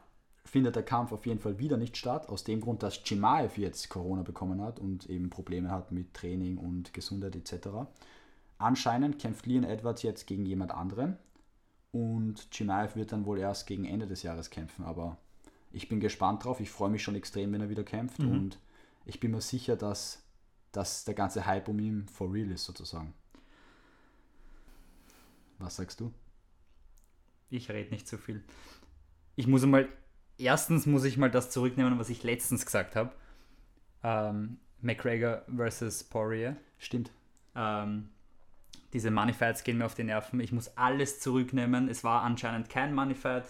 Speaker 1: findet der Kampf auf jeden Fall wieder nicht statt, aus dem Grund, dass Chimaev jetzt Corona bekommen hat und eben Probleme hat mit Training und Gesundheit etc. Anscheinend kämpft Leon Edwards jetzt gegen jemand anderen und Chimaev wird dann wohl erst gegen Ende des Jahres kämpfen, aber ich bin gespannt drauf. Ich freue mich schon extrem, wenn er wieder kämpft und ich bin mir sicher, dass, dass der ganze Hype um ihn for real ist sozusagen. Was sagst du?
Speaker 2: Ich rede nicht so viel. Ich muss mal, erstens muss ich mal das zurücknehmen, was ich letztens gesagt habe. Ähm, McGregor versus Poirier.
Speaker 1: Stimmt.
Speaker 2: Ähm, diese Moneyfights gehen mir auf die Nerven. Ich muss alles zurücknehmen. Es war anscheinend kein Moneyfight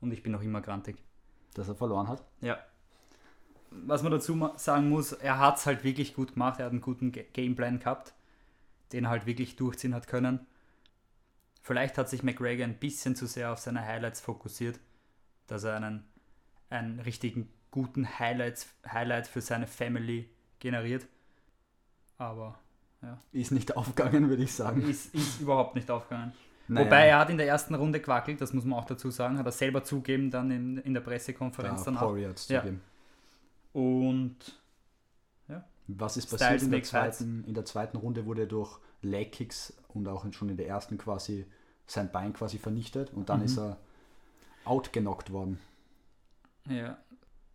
Speaker 2: und ich bin noch immer grantig.
Speaker 1: Dass er verloren hat.
Speaker 2: Ja. Was man dazu sagen muss, er hat es halt wirklich gut gemacht. Er hat einen guten Ga- Gameplan gehabt, den er halt wirklich durchziehen hat können. Vielleicht hat sich McGregor ein bisschen zu sehr auf seine Highlights fokussiert, dass er einen, einen richtigen guten Highlights, Highlight für seine Family generiert. Aber
Speaker 1: Ist nicht aufgegangen, würde ich sagen.
Speaker 2: ist, ist überhaupt nicht aufgegangen.
Speaker 1: Naja,
Speaker 2: Wobei er hat in der ersten Runde gewackelt, das muss man auch dazu sagen, hat er selber zugeben dann in, in der Pressekonferenz
Speaker 1: der
Speaker 2: danach.
Speaker 1: Hat's
Speaker 2: Ja.
Speaker 1: zugeben.
Speaker 2: Und
Speaker 1: Was ist
Speaker 2: Styles
Speaker 1: passiert in der, zweiten, in der zweiten Runde? Wurde er durch Leg Kicks und auch schon in der ersten quasi sein Bein quasi vernichtet und dann
Speaker 2: Mhm.
Speaker 1: ist er outgenockt worden.
Speaker 2: Ja,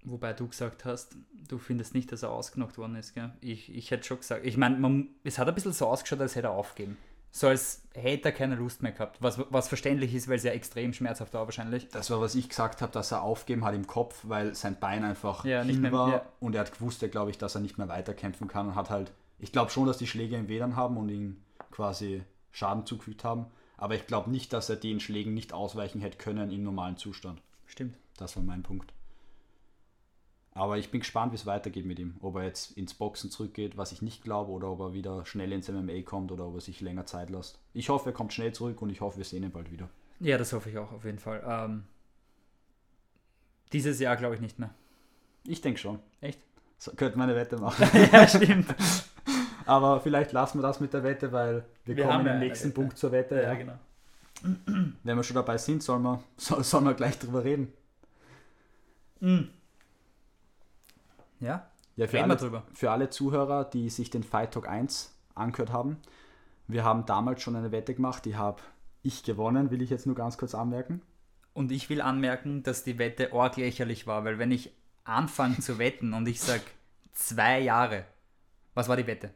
Speaker 2: Wobei du gesagt hast, du findest nicht, dass er ausgenockt worden ist, gell? Ich, ich hätte schon gesagt, ich meine, es hat ein bisschen so ausgeschaut, als hätte er aufgeben. So als hätte er keine Lust mehr gehabt. Was, was verständlich ist, weil es ja extrem schmerzhaft war wahrscheinlich.
Speaker 1: Das war, was ich gesagt habe, dass er aufgeben hat im Kopf, weil sein Bein einfach
Speaker 2: Ja, nicht
Speaker 1: hin
Speaker 2: mehr-
Speaker 1: war
Speaker 2: ja.
Speaker 1: und er hat gewusst, glaube ich, dass er nicht mehr weiterkämpfen kann und hat halt, ich glaube schon, dass die Schläge ihn wedern haben und ihn quasi Schaden zugefügt haben, aber ich glaube nicht, dass er den Schlägen nicht ausweichen hätte können im normalen Zustand.
Speaker 2: Stimmt.
Speaker 1: Das war mein Punkt. Aber ich bin gespannt, wie es weitergeht mit ihm. Ob er jetzt ins Boxen zurückgeht, was ich nicht glaube, oder ob er wieder schnell ins MMA kommt oder ob er sich länger Zeit lässt. Ich hoffe, er kommt schnell zurück und ich hoffe, wir sehen ihn bald wieder.
Speaker 2: Ja, das hoffe ich auch auf jeden Fall. Ähm, dieses Jahr glaube ich nicht mehr.
Speaker 1: Ich denke schon.
Speaker 2: Echt?
Speaker 1: So, könnte man eine Wette machen.
Speaker 2: ja, stimmt.
Speaker 1: Aber vielleicht lassen wir das mit der Wette, weil wir,
Speaker 2: Wir
Speaker 1: kommen im
Speaker 2: ja
Speaker 1: nächsten. Punkt zur Wette. Ja,
Speaker 2: genau.
Speaker 1: Wenn wir schon dabei sind, sollen wir, soll, sollen wir gleich drüber reden.
Speaker 2: Ja,
Speaker 1: Ja, für
Speaker 2: reden
Speaker 1: alle,
Speaker 2: drüber.
Speaker 1: für alle Zuhörer, die sich den Fight Talk 1 angehört haben, wir haben damals schon eine Wette gemacht, die habe ich gewonnen, will ich jetzt nur ganz kurz anmerken.
Speaker 2: Und ich will anmerken, dass die Wette arg lächerlich war, weil wenn ich anfange zu wetten und ich sage zwei Jahre, was war die Wette?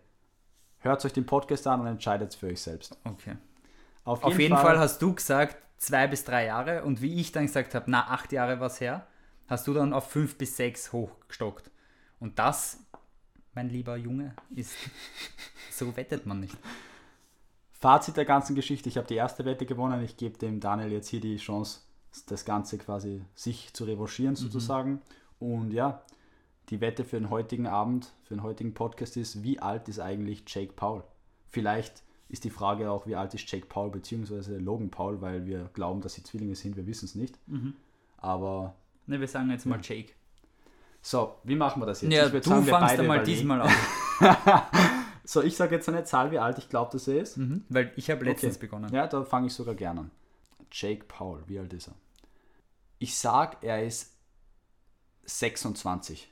Speaker 1: Hört euch den Podcast an und entscheidet für euch selbst.
Speaker 2: Okay.
Speaker 1: Auf
Speaker 2: Auf jeden Fall hast du gesagt zwei bis drei Jahre und wie ich dann gesagt habe, na acht Jahre was her, hast du dann auf fünf bis sechs hochgestockt. Und das, mein lieber Junge, ist so wettet man nicht.
Speaker 1: Fazit der ganzen Geschichte, ich habe die erste Wette gewonnen, ich gebe dem Daniel jetzt hier die Chance, das Ganze quasi sich zu revanchieren sozusagen. Und ja, die Wette für den heutigen Abend, für den heutigen Podcast ist, wie alt ist eigentlich Jake Paul? Vielleicht ist die Frage auch, wie alt ist Jake Paul bzw. Logan Paul, weil wir glauben, dass sie Zwillinge sind, wir wissen es nicht. Aber
Speaker 2: Ne, wir sagen jetzt mal Jake.
Speaker 1: So, wie machen wir das jetzt?
Speaker 2: Ja, du
Speaker 1: sagen,
Speaker 2: fangst einmal
Speaker 1: überlegen.
Speaker 2: diesmal an.
Speaker 1: So, ich sage jetzt eine Zahl, wie alt ich glaube, dass er ist.
Speaker 2: Mhm, weil ich habe letztens
Speaker 1: Okay.
Speaker 2: begonnen.
Speaker 1: Ja, da fange ich sogar gerne an. Jake Paul, wie alt ist er? Ich sag, er ist 26.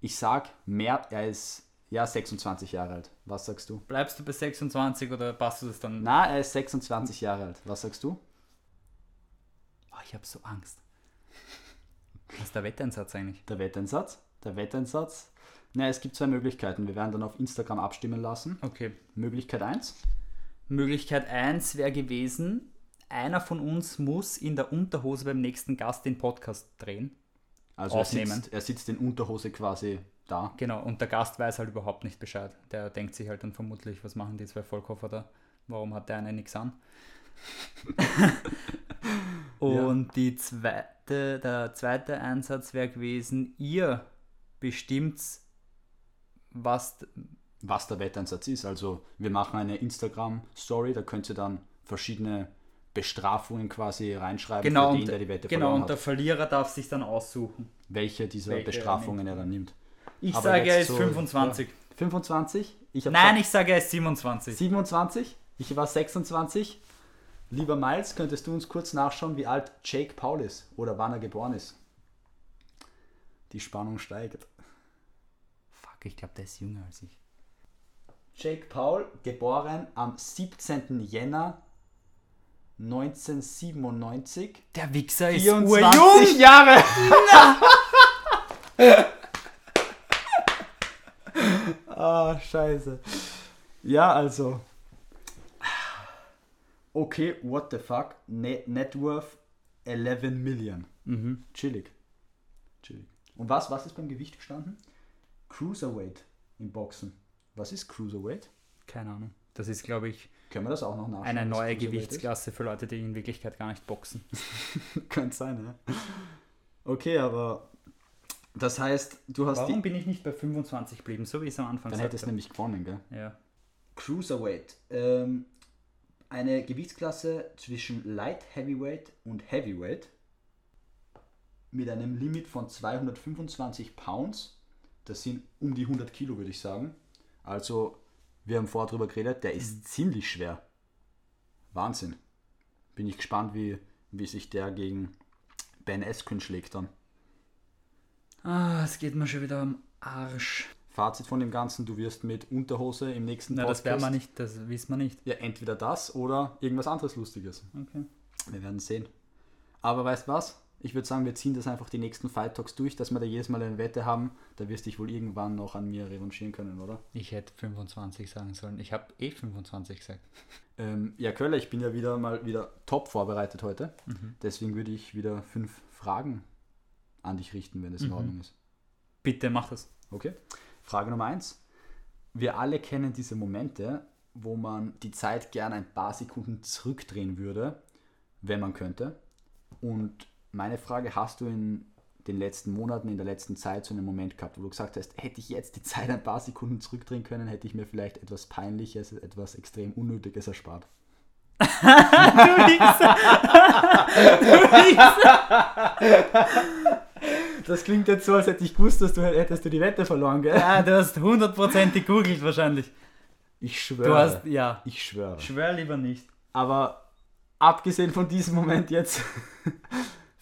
Speaker 1: Ich sag mehr, er ist ja 26 Jahre alt. Was sagst du?
Speaker 2: Bleibst du bei 26 oder passt du das dann?
Speaker 1: Na, er ist 26 Jahre alt. Was sagst du?
Speaker 2: Oh, ich habe so Angst. Was ist der Wetteinsatz eigentlich?
Speaker 1: Der Wetteinsatz? Der Wetteinsatz? Na, es gibt zwei Möglichkeiten. Wir werden dann auf Instagram abstimmen lassen.
Speaker 2: Okay.
Speaker 1: Möglichkeit 1.
Speaker 2: Möglichkeit 1 wäre gewesen, einer von uns muss in der Unterhose beim nächsten Gast den Podcast drehen.
Speaker 1: Also er
Speaker 2: Aufnehmen.
Speaker 1: sitzt, er sitzt in Unterhose quasi da.
Speaker 2: Genau, und der Gast weiß halt überhaupt nicht Bescheid. Der denkt sich halt dann vermutlich, was machen die zwei Vollkoffer da? Warum hat der eine nichts an? und die zweite, der zweite Einsatz wäre gewesen, ihr bestimmt, was,
Speaker 1: was der Wetteinsatz ist. Also wir machen eine Instagram-Story, da könnt ihr dann verschiedene Bestrafungen quasi reinschreiben
Speaker 2: genau,
Speaker 1: für den,
Speaker 2: und,
Speaker 1: der die Wette
Speaker 2: genau, und der. Verlierer darf sich dann aussuchen.
Speaker 1: Welche dieser
Speaker 2: welche er
Speaker 1: Bestrafungen er dann nimmt.
Speaker 2: Ich
Speaker 1: Aber
Speaker 2: sage, er ist
Speaker 1: so-
Speaker 2: 25.
Speaker 1: 25? Ich
Speaker 2: Nein,
Speaker 1: gesagt
Speaker 2: ich sage, er ist 27.
Speaker 1: 27? Ich war 26. Lieber Miles, könntest du uns kurz nachschauen, wie alt Jake Paul ist oder wann er geboren ist? Die Spannung steigt.
Speaker 2: Fuck, ich glaube, der ist jünger als ich.
Speaker 1: Jake Paul, geboren am 17. Jänner 1997.
Speaker 2: Der Wichser ist
Speaker 1: 24
Speaker 2: urjung.
Speaker 1: Jahre! ah, scheiße. Ja, also. Okay, what the fuck? Net, net worth 11 Million.
Speaker 2: Mhm.
Speaker 1: Chillig. Chillig. Und was, was ist beim Gewicht gestanden? Cruiserweight im Boxen. Was ist Cruiserweight?
Speaker 2: Keine Ahnung. Das ist, glaube ich,
Speaker 1: Können wir das auch noch nachschauen?
Speaker 2: eine neue Gewichtsklasse für Leute, die in Wirklichkeit gar nicht boxen.
Speaker 1: Könnte sein, ja. Okay, aber das heißt, du hast
Speaker 2: Warum bin ich nicht bei 25 geblieben, so wie ich es am Anfang
Speaker 1: Dann hättest du
Speaker 2: sagte?
Speaker 1: nämlich gewonnen, gell?
Speaker 2: Ja.
Speaker 1: Cruiserweight. Ähm, eine Gewichtsklasse zwischen Light Heavyweight und Heavyweight mit einem Limit von 225 Pounds. Das sind um die 100 Kilo, würde ich sagen. Also, wir haben vorher drüber geredet, der ist ziemlich schwer. Wahnsinn. Bin ich gespannt, wie, wie sich der gegen Ben Askren schlägt dann.
Speaker 2: Ah, es geht mir schon wieder am Arsch.
Speaker 1: Fazit von dem Ganzen, du wirst mit Unterhose im nächsten
Speaker 2: Na, das werden wir
Speaker 1: Podcast-
Speaker 2: nicht, das wissen wir nicht.
Speaker 1: Ja, entweder das oder irgendwas anderes Lustiges.
Speaker 2: Okay.
Speaker 1: Wir werden sehen. Aber weißt was? Ich würde sagen, wir ziehen das einfach die nächsten Fight Talks durch, dass wir da jedes Mal eine Wette haben. Da wirst du dich wohl irgendwann noch an mir revanchieren können, oder?
Speaker 2: Ich hätte 25 sagen sollen. Ich habe eh 25 gesagt.
Speaker 1: Ähm, ja, Köller, ich bin ja wieder mal wieder top vorbereitet heute.
Speaker 2: Mhm.
Speaker 1: Deswegen würde ich wieder fünf Fragen an dich richten, wenn es in
Speaker 2: Mhm.
Speaker 1: Ordnung ist.
Speaker 2: Bitte mach das.
Speaker 1: Okay. Frage Nummer eins. Wir alle kennen diese Momente, wo man die Zeit gern ein paar Sekunden zurückdrehen würde, wenn man könnte. Und meine Frage, hast du in den letzten Monaten, in der letzten Zeit so einen Moment gehabt, wo du gesagt hast, hätte ich jetzt die Zeit ein paar Sekunden zurückdrehen können, hätte ich mir vielleicht etwas Peinliches, etwas extrem Unnötiges erspart? Das klingt jetzt so, als hätte ich gewusst, dass du hättest du die Wette verloren, gell?
Speaker 2: Ja, du hast 100% gegoogelt wahrscheinlich.
Speaker 1: Ich schwöre.
Speaker 2: Du hast, ja.
Speaker 1: ich schwöre.
Speaker 2: Schwör lieber nicht.
Speaker 1: Aber abgesehen von diesem Moment jetzt.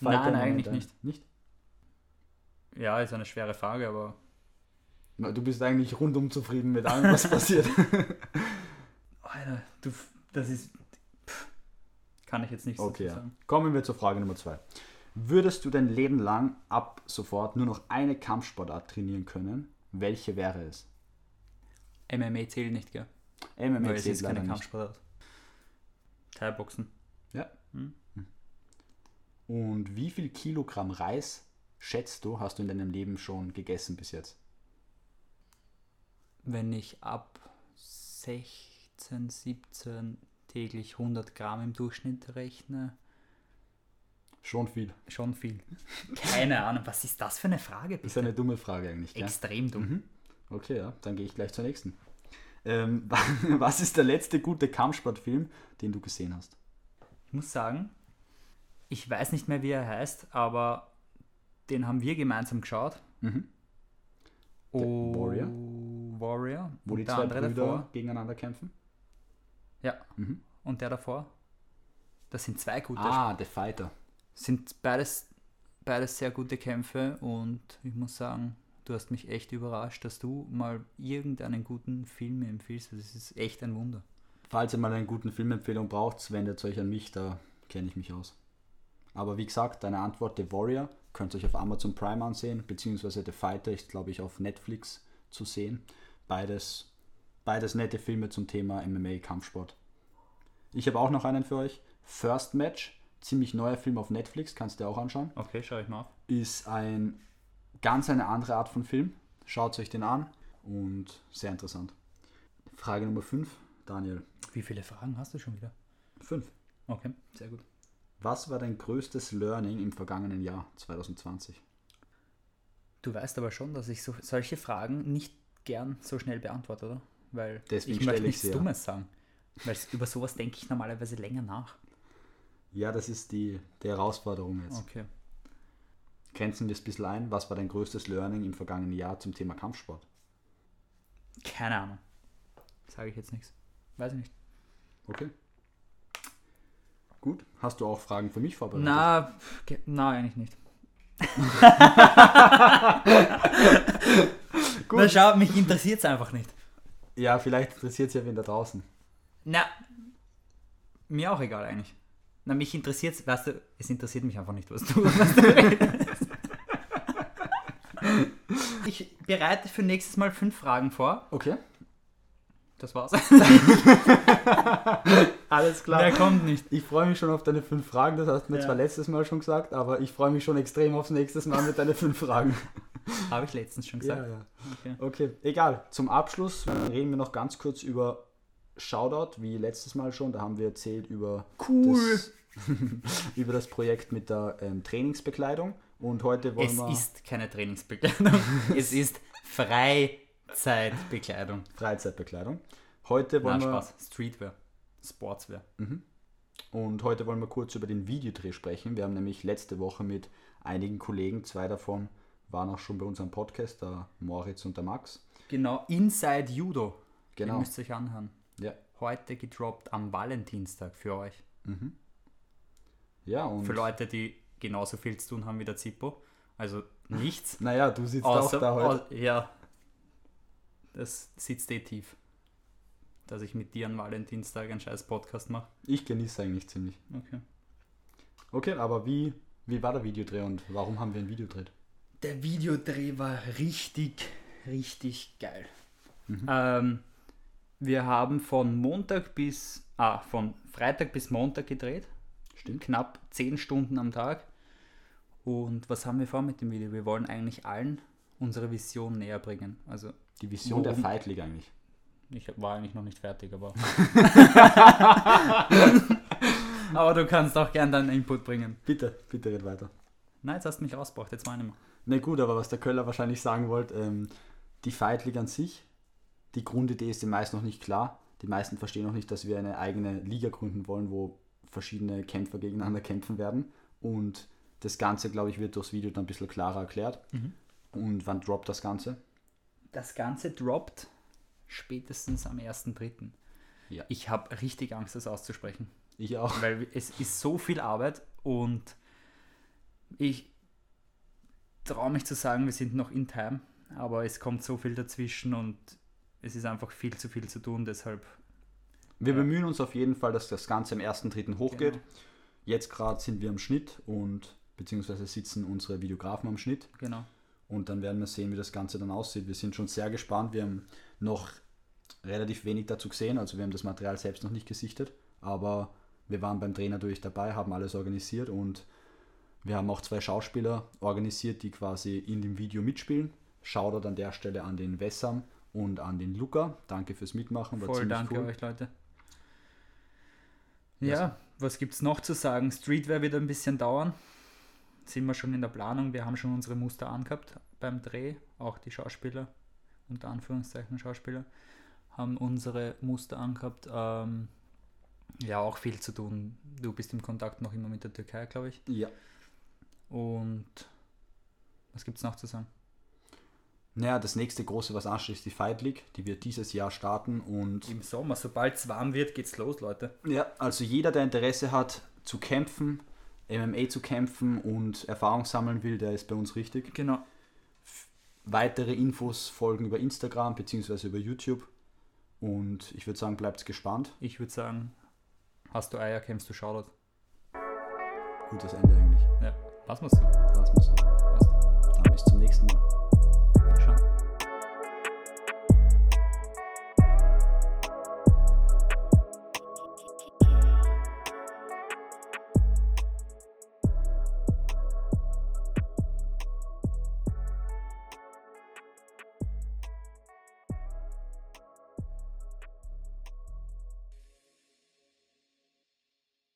Speaker 2: Nein,
Speaker 1: Moment
Speaker 2: eigentlich
Speaker 1: ein.
Speaker 2: nicht.
Speaker 1: Nicht?
Speaker 2: Ja, ist eine schwere Frage, aber
Speaker 1: Na, Du bist eigentlich rundum zufrieden mit allem, was passiert.
Speaker 2: Alter, du, das ist, pff, kann ich jetzt nicht so
Speaker 1: Okay, ja.
Speaker 2: sagen.
Speaker 1: Kommen wir zur Frage Nummer zwei. Würdest du dein Leben lang ab sofort nur noch eine Kampfsportart trainieren können? Welche wäre es?
Speaker 2: MMA zählt nicht, gell?
Speaker 1: MMA
Speaker 2: Weil
Speaker 1: zählt
Speaker 2: ist keine. Kampfsportart. Thai-Boxen.
Speaker 1: Ja.
Speaker 2: Hm.
Speaker 1: Und wie viel Kilogramm Reis schätzt du, hast du in deinem Leben schon gegessen bis jetzt?
Speaker 2: Wenn ich ab 16, 17 täglich 100 Gramm im Durchschnitt rechne,
Speaker 1: Schon viel.
Speaker 2: schon viel. Keine Ahnung, was ist das für eine Frage?
Speaker 1: Das ist
Speaker 2: Bitte?
Speaker 1: eine dumme Frage eigentlich. Gell?
Speaker 2: Extrem dumm.
Speaker 1: Mhm. Okay, ja, dann gehe ich gleich zur nächsten. Ähm, was ist der letzte gute Kampfsportfilm, den du gesehen hast?
Speaker 2: Ich muss sagen, ich weiß nicht mehr, wie er heißt, aber den haben wir gemeinsam geschaut.
Speaker 1: Mhm.
Speaker 2: Oh,
Speaker 1: Warrior?
Speaker 2: Warrior.
Speaker 1: Wo die zwei Brüder
Speaker 2: davor.
Speaker 1: gegeneinander kämpfen?
Speaker 2: Ja.
Speaker 1: Mhm.
Speaker 2: Und der davor. Das sind zwei gute.
Speaker 1: Ah, The Fighter.
Speaker 2: Sind beides, beides sehr gute Kämpfe und ich muss sagen, du hast mich echt überrascht, dass du mal irgendeinen guten Film empfiehlst. Das ist echt ein Wunder.
Speaker 1: Falls ihr mal eine gute Filmempfehlung braucht, wendet euch an mich, da kenne ich mich aus. Aber wie gesagt, deine Antwort, The Warrior, könnt ihr euch auf Amazon Prime ansehen, beziehungsweise The Fighter ist, glaube ich, auf Netflix zu sehen. Beides, beides nette Filme zum Thema MMA-Kampfsport. Ich habe auch noch einen für euch. First Match, ziemlich neuer Film auf Netflix, kannst du dir auch anschauen.
Speaker 2: Okay, schau ich mal auf.
Speaker 1: Ist ein ganz eine andere Art von Film. Schaut euch den an und sehr interessant. Frage Nummer 5, Daniel.
Speaker 2: Wie viele Fragen hast du schon wieder?
Speaker 1: 5.
Speaker 2: Okay, sehr gut.
Speaker 1: Was war dein größtes Learning im vergangenen Jahr 2020?
Speaker 2: Du weißt aber schon, dass ich so, solche Fragen nicht gern so schnell beantworte, oder? Weil
Speaker 1: Deswegen
Speaker 2: ich möchte
Speaker 1: ich
Speaker 2: nichts
Speaker 1: ja.
Speaker 2: Dummes sagen. Weil über sowas denke ich normalerweise länger nach.
Speaker 1: Ja, das ist die, die Herausforderung jetzt.
Speaker 2: Okay.
Speaker 1: Grenzen wir es ein bisschen ein. Was war dein größtes Learning im vergangenen Jahr zum Thema Kampfsport?
Speaker 2: Keine Ahnung. Sage ich jetzt nichts. Weiß ich nicht.
Speaker 1: Okay. Gut. Hast du auch Fragen für mich vorbereitet?
Speaker 2: Na, na, eigentlich nicht.
Speaker 1: Gut.
Speaker 2: Na schau, mich interessiert es einfach nicht.
Speaker 1: Ja, vielleicht interessiert es ja wen da draußen.
Speaker 2: Na, mir auch egal eigentlich. Na, mich interessiert es, weißt du, es interessiert mich einfach nicht, was du, was du redest. Ich bereite für nächstes Mal fünf Fragen vor.
Speaker 1: Okay.
Speaker 2: Das war's.
Speaker 1: Alles klar.
Speaker 2: Mehr kommt nicht.
Speaker 1: Ich freue mich schon auf deine fünf Fragen. Das hast du mir
Speaker 2: Ja.
Speaker 1: zwar letztes Mal schon gesagt, aber ich freue mich schon extrem aufs nächste Mal mit deinen fünf Fragen.
Speaker 2: Habe ich letztens schon
Speaker 1: Ja,
Speaker 2: gesagt.
Speaker 1: ja.
Speaker 2: Okay.
Speaker 1: Okay, egal. Zum Abschluss reden wir noch ganz kurz über Shoutout, wie letztes Mal schon. Da haben wir erzählt über,
Speaker 2: Cool.
Speaker 1: das, über das Projekt mit der ähm, Trainingsbekleidung. Und heute wollen
Speaker 2: Es
Speaker 1: wir
Speaker 2: ist keine Trainingsbekleidung. es ist Freizeitbekleidung.
Speaker 1: Freizeitbekleidung. Heute wollen
Speaker 2: Na,
Speaker 1: wir
Speaker 2: Spaß. Streetwear. Sportswear.
Speaker 1: und heute wollen wir kurz über den Videodreh sprechen. Wir haben nämlich letzte Woche mit einigen Kollegen, zwei davon waren auch schon bei unserem Podcast, der Moritz und der Max.
Speaker 2: Genau. Inside Judo. Den
Speaker 1: Genau.
Speaker 2: müsst ihr euch anhören.
Speaker 1: Ja.
Speaker 2: Heute gedroppt am Valentinstag für euch.
Speaker 1: Ja, und
Speaker 2: Für Leute, die genauso viel zu tun haben wie der Zippo. Also nichts.
Speaker 1: naja, du sitzt
Speaker 2: außer,
Speaker 1: auch da heute.
Speaker 2: au- ja. Das sitzt eh tief. Dass ich mit dir am Valentinstag einen scheiß Podcast mache.
Speaker 1: Ich genieße eigentlich ziemlich.
Speaker 2: Okay.
Speaker 1: Okay, aber wie Wie war der Videodreh und warum haben wir ein Video gedreht?
Speaker 2: Der Videodreh war richtig, richtig geil. Ähm, wir haben von Montag bis, ah, von Freitag bis Montag gedreht.
Speaker 1: Stimmt.
Speaker 2: Knapp 10 Stunden am Tag. Und was haben wir vor mit dem Video? Wir wollen eigentlich allen unsere Vision näher bringen. Also
Speaker 1: Die Vision der Fight League eigentlich.
Speaker 2: ich war eigentlich noch nicht fertig, aber. aber du kannst auch gern deinen Input bringen.
Speaker 1: Bitte, bitte red weiter.
Speaker 2: Nein, jetzt hast du mich rausgebracht, jetzt meine ich mal.
Speaker 1: Na gut, aber was der Köller wahrscheinlich sagen wollte, ähm, die Fight League an sich, die Grundidee ist den meisten noch nicht klar. Die meisten verstehen noch nicht, dass wir eine eigene Liga gründen wollen, wo verschiedene Kämpfer gegeneinander kämpfen werden. Und das Ganze, glaube ich, wird durchs Video dann ein bisschen klarer erklärt. Und wann droppt das Ganze?
Speaker 2: Das Ganze droppt spätestens am 1.3.
Speaker 1: Ja.
Speaker 2: Ich habe richtig Angst, das auszusprechen.
Speaker 1: Ich auch.
Speaker 2: Weil es ist so viel Arbeit und ich traue mich zu sagen, wir sind noch in Time, aber es kommt so viel dazwischen und es ist einfach viel zu viel zu tun, deshalb
Speaker 1: Wir
Speaker 2: Ja.
Speaker 1: bemühen uns auf jeden Fall, dass das Ganze am 1.3. hochgeht.
Speaker 2: Genau.
Speaker 1: Jetzt gerade sind wir am Schnitt und beziehungsweise sitzen unsere Videografen am Schnitt.
Speaker 2: genau.
Speaker 1: Und dann werden wir sehen, wie das Ganze dann aussieht. Wir sind schon sehr gespannt. Wir haben noch relativ wenig dazu gesehen. Also wir haben das Material selbst noch nicht gesichtet. Aber wir waren beim Dreh natürlich dabei, haben alles organisiert und wir haben auch zwei Schauspieler organisiert, die quasi in dem Video mitspielen. Shoutout an der Stelle an den Wessam und an den Luca. Danke fürs Mitmachen. War
Speaker 2: Voll
Speaker 1: ziemlich
Speaker 2: danke
Speaker 1: cool.
Speaker 2: euch, Leute. Ja, was gibt's noch zu sagen? Streetwear wird ein bisschen dauern. Sind wir schon in der Planung. Wir haben schon unsere Muster angehabt beim Dreh. Auch die Schauspieler, unter Anführungszeichen Schauspieler, haben unsere Muster angehabt. Ähm, ja, auch viel zu tun. Du bist im Kontakt noch immer mit der Türkei, glaube ich.
Speaker 1: Ja.
Speaker 2: Und was gibt's noch zu sagen?
Speaker 1: Naja, das nächste große, was ansteht, ist die Fight League. Die wird dieses Jahr starten und
Speaker 2: Im Sommer, sobald es warm wird, geht's los, Leute.
Speaker 1: Ja, also jeder, der Interesse hat zu kämpfen, MMA zu kämpfen und Erfahrung sammeln will, der ist bei uns richtig.
Speaker 2: Genau.
Speaker 1: Weitere Infos folgen über Instagram bzw. über YouTube. Und ich würde sagen, bleibt gespannt.
Speaker 2: Ich würde sagen, hast du Eier, kämpfst du Shoutout.
Speaker 1: Gutes Ende eigentlich.
Speaker 2: Ja, lassen wir so.
Speaker 1: Lass mal so.
Speaker 2: Passt.